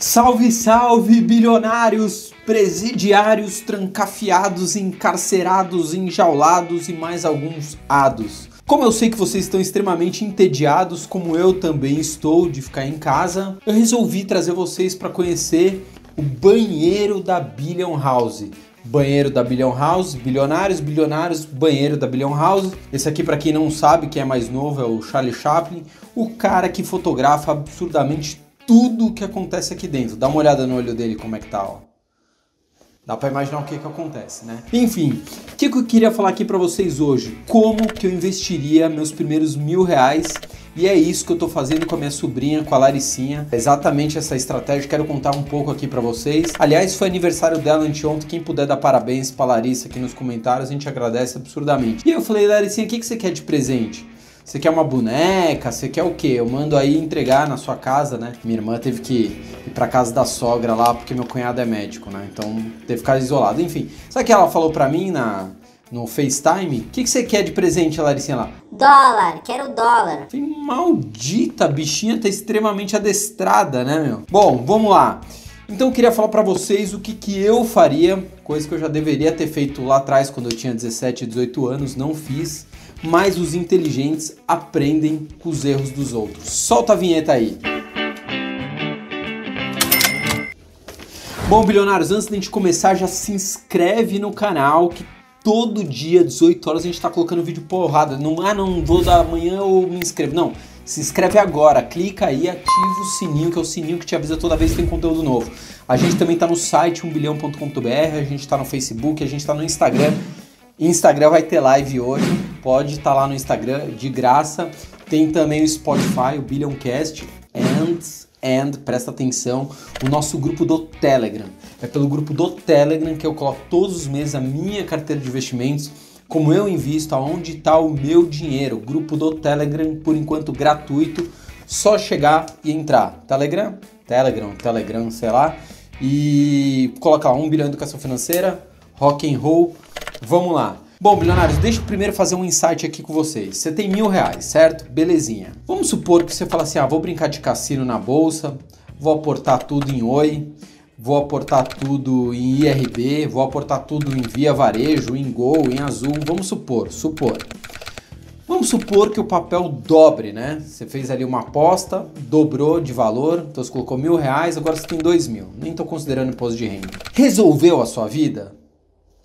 Salve, salve, bilionários, presidiários, trancafiados, encarcerados, enjaulados e mais alguns ados. Como eu sei que vocês estão extremamente entediados, como eu também estou de ficar em casa, eu resolvi trazer vocês para conhecer o banheiro da Billion House. Banheiro da Billion House, bilionários, bilionários, banheiro da Billion House. Esse aqui, para quem não sabe, quem é mais novo, é o Charlie Chaplin, o cara que fotografa absurdamente tudo o que acontece aqui dentro. Dá uma olhada no olho dele como é que tá, ó. Dá para imaginar o que que acontece, né? Enfim, o que, que eu queria falar aqui para vocês hoje? Como que eu investiria meus primeiros mil reais e é isso que eu tô fazendo com a minha sobrinha, com a Laricinha. Exatamente essa estratégia, quero contar um pouco aqui para vocês. Aliás, foi aniversário dela anteontem, quem puder dar parabéns pra Larissa aqui nos comentários, a gente agradece absurdamente. E eu falei, Laricinha, o que, que você quer de presente? Você quer uma boneca? Você quer o quê? Eu mando aí entregar na sua casa, né? Minha irmã teve que ir pra casa da sogra lá porque meu cunhado é médico, né? Então teve que ficar isolado. Enfim, sabe o que ela falou pra mim na, no FaceTime? O que, que você quer de presente, Laricinha lá? Dólar, quero dólar. Falei, maldita, bichinha tá extremamente adestrada, né, meu? Bom, vamos lá. Então eu queria falar para vocês o que, que eu faria, coisa que eu já deveria ter feito lá atrás quando eu tinha 17, 18 anos, não fiz mas os inteligentes aprendem com os erros dos outros. Solta a vinheta aí. Bom, bilionários, antes da gente começar, já se inscreve no canal que todo dia, 18 horas, a gente está colocando vídeo porrada. Não, ah, não vou dar amanhã ou me inscrevo. Não, se inscreve agora, clica aí, ativa o sininho, que é o sininho que te avisa toda vez que tem conteúdo novo. A gente também está no site 1bilhão.com.br, a gente está no Facebook, a gente está no Instagram. Instagram vai ter live hoje, pode estar tá lá no Instagram de graça. Tem também o Spotify, o Billioncast, and, and, presta atenção, o nosso grupo do Telegram. É pelo grupo do Telegram que eu coloco todos os meses a minha carteira de investimentos, como eu invisto, aonde está o meu dinheiro. Grupo do Telegram, por enquanto gratuito, só chegar e entrar. Telegram? Telegram, Telegram, sei lá. E colocar 1 bilhão de educação financeira, rock and roll Vamos lá. Bom, bilionários, deixa eu primeiro fazer um insight aqui com vocês. Você tem mil reais, certo? Belezinha. Vamos supor que você fala assim: ah, vou brincar de cassino na bolsa, vou aportar tudo em Oi, vou aportar tudo em IRB, vou aportar tudo em Via Varejo, em Gol, em Azul. Vamos supor, supor. Vamos supor que o papel dobre, né? Você fez ali uma aposta, dobrou de valor, então você colocou mil reais, agora você tem dois mil. Nem estou considerando imposto de renda. Resolveu a sua vida?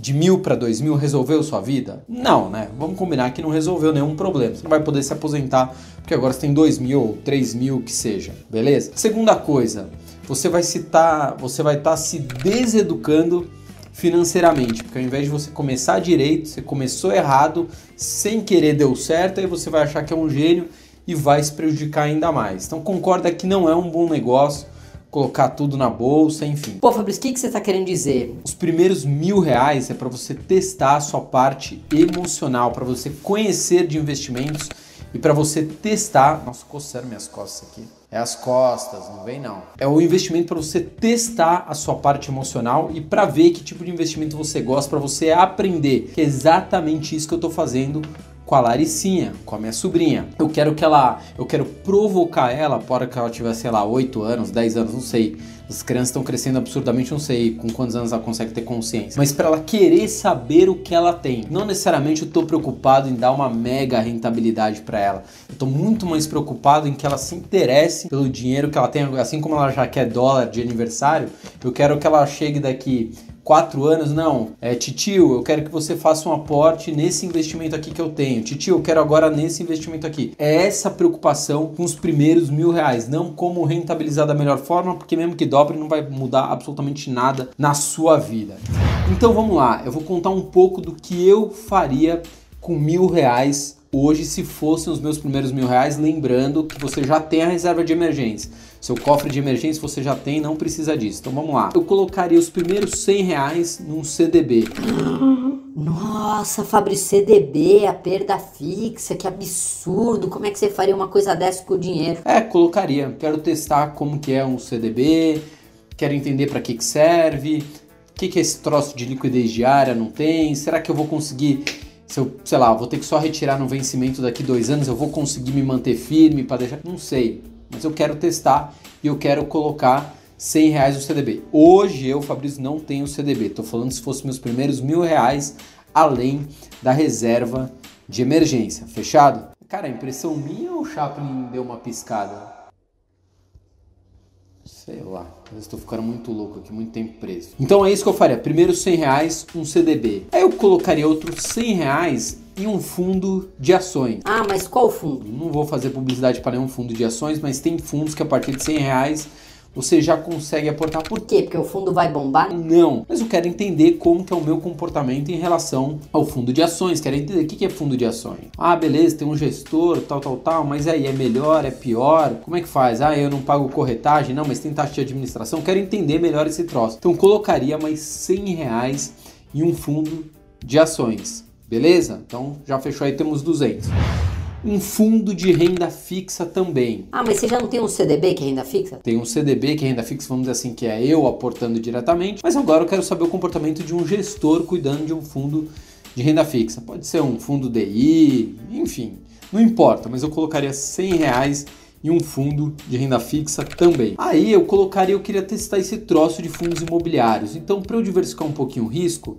De mil para dois mil resolveu sua vida? Não, né? Vamos combinar que não resolveu nenhum problema. Você não vai poder se aposentar porque agora você tem dois mil ou três mil que seja, beleza? Segunda coisa, você vai citar, você vai estar tá se deseducando financeiramente, porque ao invés de você começar direito, você começou errado, sem querer deu certo, aí você vai achar que é um gênio e vai se prejudicar ainda mais. Então concorda que não é um bom negócio colocar tudo na bolsa, enfim. Pô, Fabrício, o que, que você está querendo dizer? Os primeiros mil reais é para você testar a sua parte emocional, para você conhecer de investimentos e para você testar. Nossa, coçando minhas costas aqui. É as costas, não vem não. É o investimento para você testar a sua parte emocional e para ver que tipo de investimento você gosta, para você aprender. Que é exatamente isso que eu estou fazendo com a Laricinha, com a minha sobrinha. Eu quero que ela, eu quero provocar ela para que ela tiver, sei lá, 8 anos, 10 anos, não sei. As crianças estão crescendo absurdamente, não sei com quantos anos ela consegue ter consciência. Mas para ela querer saber o que ela tem. Não necessariamente eu estou preocupado em dar uma mega rentabilidade para ela. Eu estou muito mais preocupado em que ela se interesse pelo dinheiro que ela tem, assim como ela já quer dólar de aniversário. Eu quero que ela chegue daqui quatro anos, não. É, titio, eu quero que você faça um aporte nesse investimento aqui que eu tenho. Titio, eu quero agora nesse investimento aqui. É essa preocupação com os primeiros mil reais, não como rentabilizar da melhor forma, porque mesmo que dobre não vai mudar absolutamente nada na sua vida. Então vamos lá, eu vou contar um pouco do que eu faria com mil reais hoje se fossem os meus primeiros mil reais, lembrando que você já tem a reserva de emergência. Seu cofre de emergência você já tem, não precisa disso. Então vamos lá. Eu colocaria os primeiros 100 reais num CDB. Nossa, Fabrício, CDB, a perda fixa, que absurdo. Como é que você faria uma coisa dessa com o dinheiro? É, colocaria. Quero testar como que é um CDB, quero entender para que, que serve, o que, que esse troço de liquidez diária não tem, será que eu vou conseguir se eu, sei lá, vou ter que só retirar no vencimento daqui dois anos, eu vou conseguir me manter firme para deixar. Não sei, mas eu quero testar e eu quero colocar 100 reais o CDB. Hoje eu, Fabrício, não tenho CDB. Estou falando se fosse meus primeiros mil reais além da reserva de emergência. Fechado? Cara, impressão minha ou o Chaplin deu uma piscada? Sei lá, estou ficando muito louco aqui, muito tempo preso. Então é isso que eu faria. Primeiro 100 reais, um CDB. Aí eu colocaria outros 100 reais em um fundo de ações. Ah, mas qual fundo? Não vou fazer publicidade para nenhum fundo de ações, mas tem fundos que a partir de 100 reais você já consegue aportar. Por quê? Porque o fundo vai bombar? Não, mas eu quero entender como que é o meu comportamento em relação ao fundo de ações. Quero entender o que é fundo de ações. Ah, beleza, tem um gestor, tal, tal, tal, mas aí é melhor, é pior? Como é que faz? Ah, eu não pago corretagem? Não, mas tem taxa de administração. Quero entender melhor esse troço. Então colocaria mais 100 reais em um fundo de ações. Beleza? Então já fechou aí, temos 200 um fundo de renda fixa também. Ah, mas você já não tem um CDB que é renda fixa? Tem um CDB que é renda fixa, vamos dizer assim, que é eu aportando diretamente, mas agora eu quero saber o comportamento de um gestor cuidando de um fundo de renda fixa. Pode ser um fundo DI, enfim, não importa, mas eu colocaria 100 reais em um fundo de renda fixa também. Aí eu colocaria, eu queria testar esse troço de fundos imobiliários. Então, para eu diversificar um pouquinho o risco,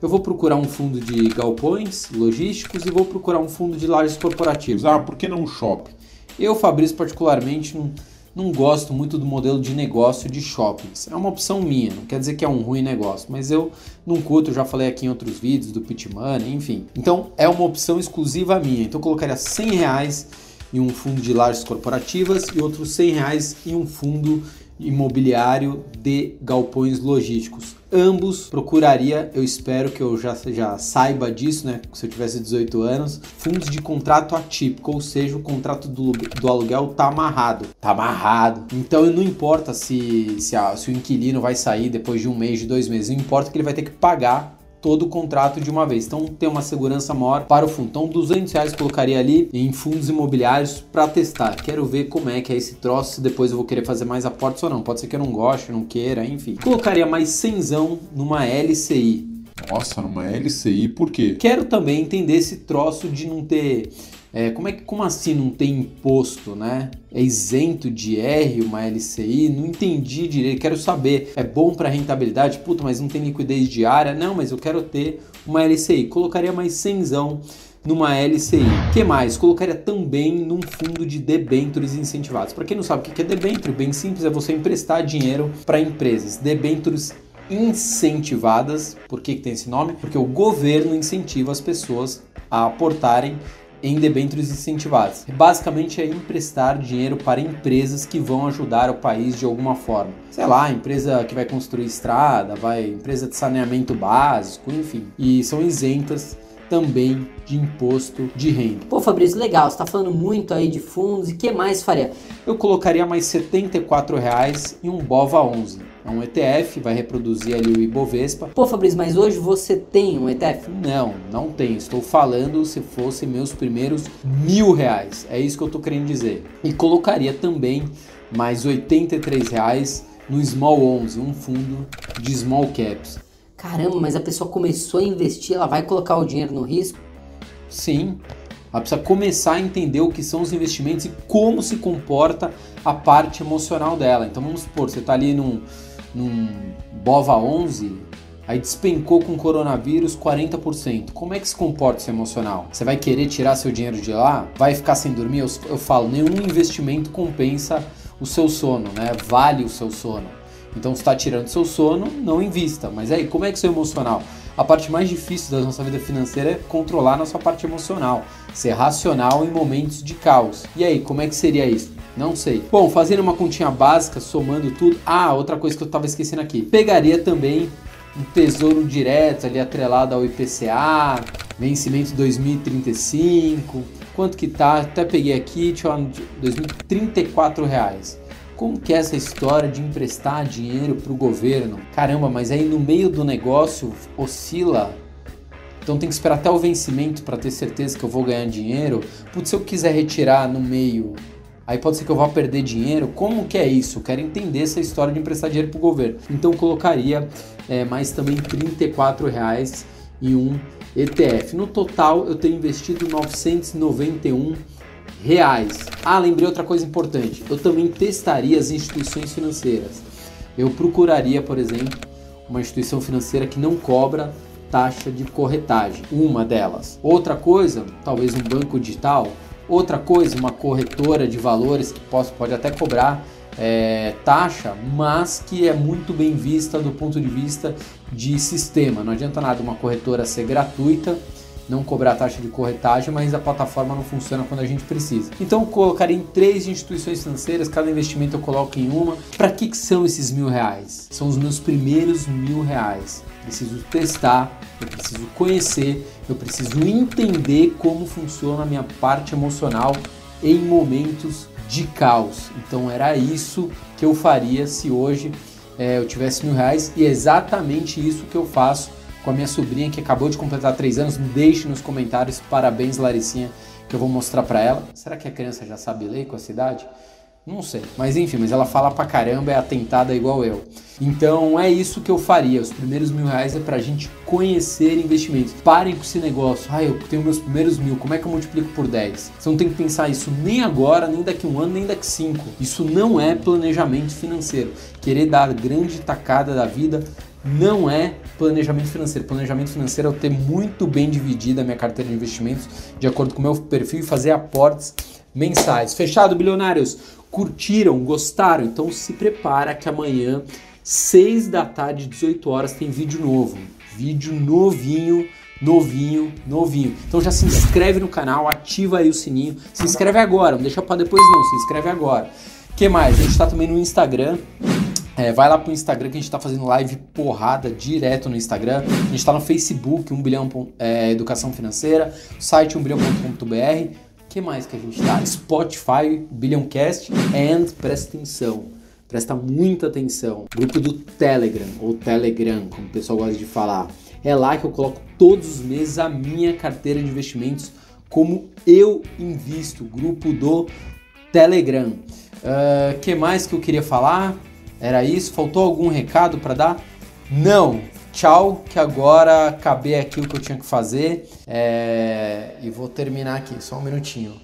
eu vou procurar um fundo de galpões logísticos e vou procurar um fundo de lajes corporativos. Ah, por que não um shopping? Eu, Fabrício, particularmente, não, não gosto muito do modelo de negócio de shoppings. É uma opção minha, não quer dizer que é um ruim negócio, mas eu não curto, já falei aqui em outros vídeos do Pit Money, enfim. Então é uma opção exclusiva minha. Então eu colocaria 100 reais em um fundo de lajes corporativas e outros 100 reais em um fundo imobiliário de galpões logísticos. Ambos procuraria, eu espero que eu já, já saiba disso, né? Se eu tivesse 18 anos, fundos de contrato atípico, ou seja, o contrato do, do aluguel tá amarrado. Tá amarrado. Então não importa se, se, a, se o inquilino vai sair depois de um mês, de dois meses, não importa que ele vai ter que pagar todo o contrato de uma vez. Então tem uma segurança maior para o fundo. Então 200 reais colocaria ali em fundos imobiliários para testar. Quero ver como é que é esse troço, se depois eu vou querer fazer mais aportes ou não. Pode ser que eu não goste, não queira, enfim. Colocaria mais 100 numa LCI. Nossa, numa LCI, por quê? Quero também entender esse troço de não ter é, como, é, como assim não tem imposto, né? É isento de R uma LCI? Não entendi direito, quero saber. É bom para rentabilidade? Puta, mas não tem liquidez diária? Não, mas eu quero ter uma LCI. Colocaria mais 100 numa LCI. que mais? Colocaria também num fundo de debêntures incentivados. Para quem não sabe o que é debênture, bem simples, é você emprestar dinheiro para empresas. Debêntures incentivadas. Por que, que tem esse nome? Porque o governo incentiva as pessoas a aportarem em debêntures incentivadas. Basicamente é emprestar dinheiro para empresas que vão ajudar o país de alguma forma. Sei lá, empresa que vai construir estrada, vai empresa de saneamento básico, enfim. E são isentas também de imposto de renda. Pô, Fabrício, legal, você está falando muito aí de fundos e que mais faria? Eu colocaria mais 74 reais em um BOVA 11. É um ETF, vai reproduzir ali o Ibovespa. Pô, Fabrício, mas hoje você tem um ETF? Não, não tenho. Estou falando se fosse meus primeiros mil reais. É isso que eu estou querendo dizer. E colocaria também mais 83 reais no Small 11, um fundo de small caps. Caramba, mas a pessoa começou a investir, ela vai colocar o dinheiro no risco? Sim. Ela precisa começar a entender o que são os investimentos e como se comporta a parte emocional dela. Então vamos supor, você está ali num, num BOVA 11, aí despencou com coronavírus 40%. Como é que se comporta esse emocional? Você vai querer tirar seu dinheiro de lá? Vai ficar sem dormir? Eu, eu falo, nenhum investimento compensa o seu sono, né? Vale o seu sono. Então, está tirando seu sono, não invista. Mas aí, como é que seu emocional? A parte mais difícil da nossa vida financeira é controlar a nossa parte emocional, ser racional em momentos de caos. E aí, como é que seria isso? Não sei. Bom, fazendo uma continha básica, somando tudo. Ah, outra coisa que eu estava esquecendo aqui. Pegaria também um tesouro direto ali atrelado ao IPCA, vencimento 2035. Quanto que tá? Até peguei aqui, tinha 2034 reais. Como que é essa história de emprestar dinheiro para o governo? Caramba, mas aí no meio do negócio oscila. Então tem que esperar até o vencimento para ter certeza que eu vou ganhar dinheiro. Putz, se eu quiser retirar no meio, aí pode ser que eu vá perder dinheiro. Como que é isso? Eu quero entender essa história de emprestar dinheiro para o governo. Então colocaria é, mais também R$ reais em um ETF. No total eu tenho investido 991 reais. Ah, lembrei outra coisa importante. Eu também testaria as instituições financeiras. eu procuraria, por exemplo, uma instituição financeira que não cobra taxa de corretagem, uma delas. Outra coisa, talvez um banco digital. Outra coisa, uma corretora de valores que pode, pode até cobrar é, taxa, mas que é muito bem vista do ponto de vista de sistema. Não adianta nada uma corretora ser gratuita não cobrar taxa de corretagem, mas a plataforma não funciona quando a gente precisa. Então eu colocaria em três instituições financeiras, cada investimento eu coloco em uma. Para que, que são esses mil reais? São os meus primeiros mil reais. Preciso testar, eu preciso conhecer, eu preciso entender como funciona a minha parte emocional em momentos de caos. Então era isso que eu faria se hoje é, eu tivesse mil reais e é exatamente isso que eu faço com a minha sobrinha que acabou de completar 3 anos. Deixe nos comentários parabéns, Laricinha, que eu vou mostrar para ela. Será que a criança já sabe ler com a cidade? Não sei, mas enfim, mas ela fala pra caramba, é atentada igual eu. Então é isso que eu faria. Os primeiros mil reais é pra gente conhecer investimentos. Parem com esse negócio. Ah, eu tenho meus primeiros mil, como é que eu multiplico por 10? Você não tem que pensar isso nem agora, nem daqui um ano, nem daqui cinco. Isso não é planejamento financeiro. Querer dar grande tacada da vida não é planejamento financeiro. Planejamento financeiro é eu ter muito bem dividida a minha carteira de investimentos de acordo com o meu perfil e fazer aportes mensais. Fechado, bilionários? Curtiram? Gostaram? Então se prepara que amanhã, 6 da tarde, 18 horas, tem vídeo novo. Vídeo novinho novinho, novinho. Então já se inscreve no canal, ativa aí o sininho. Se inscreve agora, não deixa para depois não, se inscreve agora. que mais? A gente está também no Instagram, é, vai lá pro Instagram que a gente tá fazendo live porrada direto no Instagram. A gente tá no Facebook, 1 bilhão é, educação financeira, site 1bilhão.com.br. que mais que a gente tá? Spotify, Bilhãocast and presta atenção. Presta muita atenção. Grupo do Telegram, ou Telegram, como o pessoal gosta de falar. É lá que eu coloco todos os meses a minha carteira de investimentos, como eu invisto. Grupo do Telegram. O uh, que mais que eu queria falar? Era isso? Faltou algum recado para dar? Não. Tchau, que agora acabei aqui o que eu tinha que fazer é... e vou terminar aqui, só um minutinho.